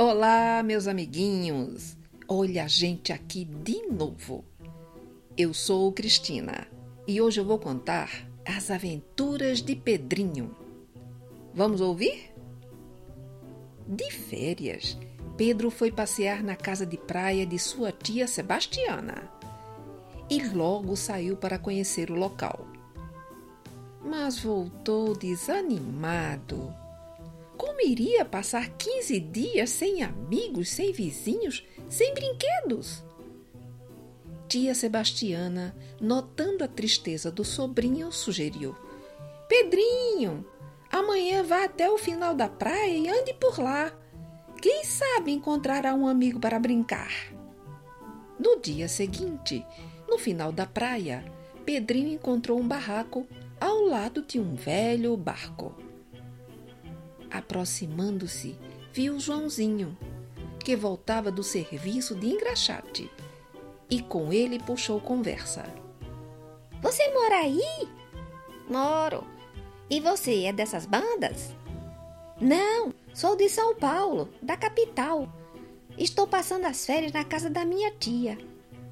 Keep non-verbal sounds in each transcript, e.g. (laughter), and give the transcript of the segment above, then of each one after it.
Olá, meus amiguinhos! Olha a gente aqui de novo. Eu sou Cristina e hoje eu vou contar as aventuras de Pedrinho. Vamos ouvir? De férias, Pedro foi passear na casa de praia de sua tia Sebastiana e logo saiu para conhecer o local. Mas voltou desanimado. Como iria passar 15 dias sem amigos, sem vizinhos, sem brinquedos? Tia Sebastiana, notando a tristeza do sobrinho, sugeriu: Pedrinho, amanhã vá até o final da praia e ande por lá. Quem sabe encontrará um amigo para brincar. No dia seguinte, no final da praia, Pedrinho encontrou um barraco ao lado de um velho barco. Aproximando-se, viu Joãozinho, que voltava do serviço de engraxate, e com ele puxou conversa. Você mora aí? Moro. E você é dessas bandas? Não, sou de São Paulo, da capital. Estou passando as férias na casa da minha tia.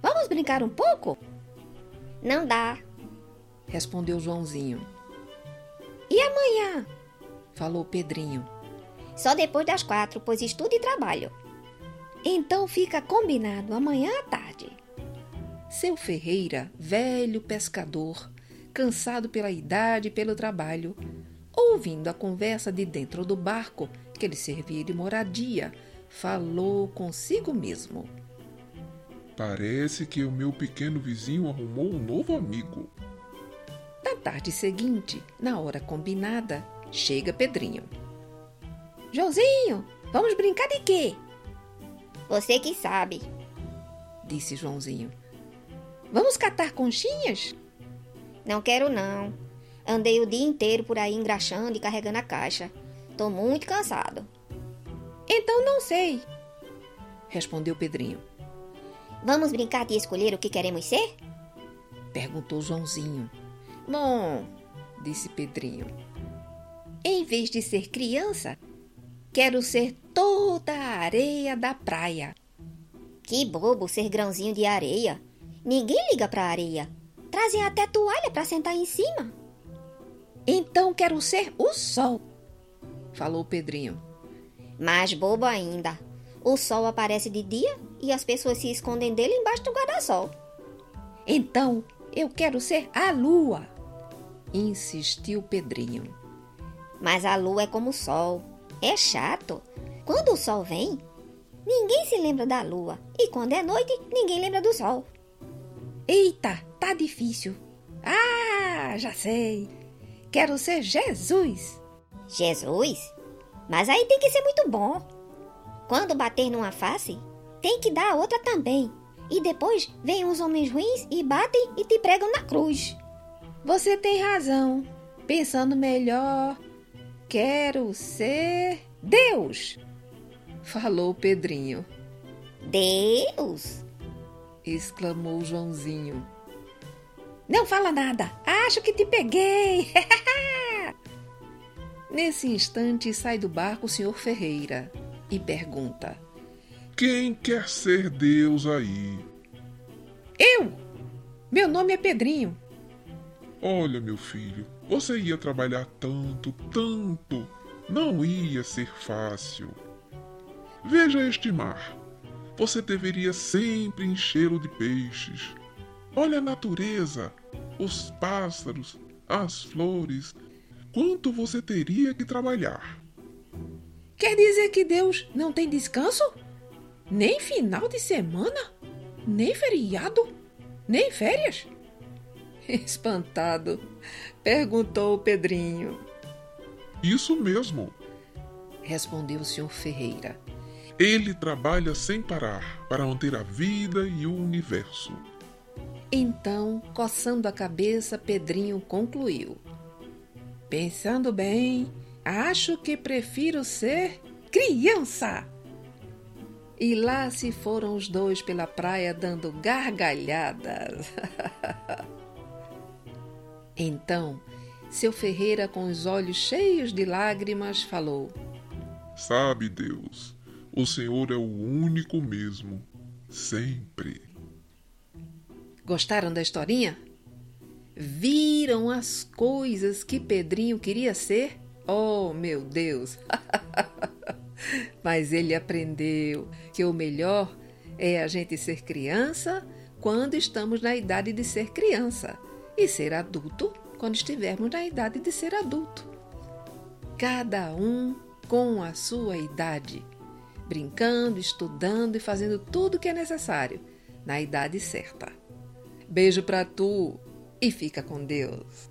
Vamos brincar um pouco? Não dá, respondeu Joãozinho. E amanhã? Falou Pedrinho. Só depois das quatro, pois estudo e trabalho. Então fica combinado amanhã à tarde. Seu Ferreira, velho pescador, cansado pela idade e pelo trabalho, ouvindo a conversa de dentro do barco que lhe servia de moradia, falou consigo mesmo. Parece que o meu pequeno vizinho arrumou um novo amigo. Na tarde seguinte, na hora combinada, chega Pedrinho. Joãozinho, vamos brincar de quê? Você que sabe, disse Joãozinho. Vamos catar conchinhas? Não quero não. Andei o dia inteiro por aí engraxando e carregando a caixa. Tô muito cansado. Então não sei, respondeu Pedrinho. Vamos brincar de escolher o que queremos ser? Perguntou Joãozinho. Bom, disse Pedrinho. Em vez de ser criança, quero ser toda a areia da praia. Que bobo ser grãozinho de areia. Ninguém liga pra areia. Trazem até toalha para sentar em cima. Então quero ser o sol, falou Pedrinho. Mais bobo ainda. O sol aparece de dia e as pessoas se escondem dele embaixo do guarda-sol. Então eu quero ser a lua, insistiu Pedrinho. Mas a lua é como o sol. É chato. Quando o sol vem, ninguém se lembra da lua. E quando é noite, ninguém lembra do sol. Eita, tá difícil. Ah, já sei. Quero ser Jesus. Jesus? Mas aí tem que ser muito bom. Quando bater numa face, tem que dar a outra também. E depois vêm os homens ruins e batem e te pregam na cruz. Você tem razão. Pensando melhor, quero ser Deus, falou Pedrinho. Deus? exclamou Joãozinho. Não fala nada, acho que te peguei. (laughs) Nesse instante sai do barco o senhor Ferreira e pergunta: Quem quer ser Deus aí? Eu! Meu nome é Pedrinho. Olha, meu filho, você ia trabalhar tanto, tanto. Não ia ser fácil. Veja este mar. Você deveria sempre enchê-lo de peixes. Olha a natureza, os pássaros, as flores. Quanto você teria que trabalhar? Quer dizer que Deus não tem descanso? Nem final de semana? Nem feriado? Nem férias? (laughs) Espantado, perguntou o Pedrinho. Isso mesmo, respondeu o senhor Ferreira. Ele trabalha sem parar para manter a vida e o universo. Então, coçando a cabeça, Pedrinho concluiu: Pensando bem, acho que prefiro ser criança. E lá se foram os dois pela praia dando gargalhadas. (laughs) então, seu Ferreira, com os olhos cheios de lágrimas, falou: Sabe, Deus, O Senhor é o único mesmo, sempre. Gostaram da historinha? Viram as coisas que Pedrinho queria ser? Oh, meu Deus! (laughs) Mas ele aprendeu que o melhor é a gente ser criança quando estamos na idade de ser criança e ser adulto quando estivermos na idade de ser adulto. Cada um com a sua idade, brincando, estudando e fazendo tudo o que é necessário na idade certa. Beijo para tu e fica com Deus.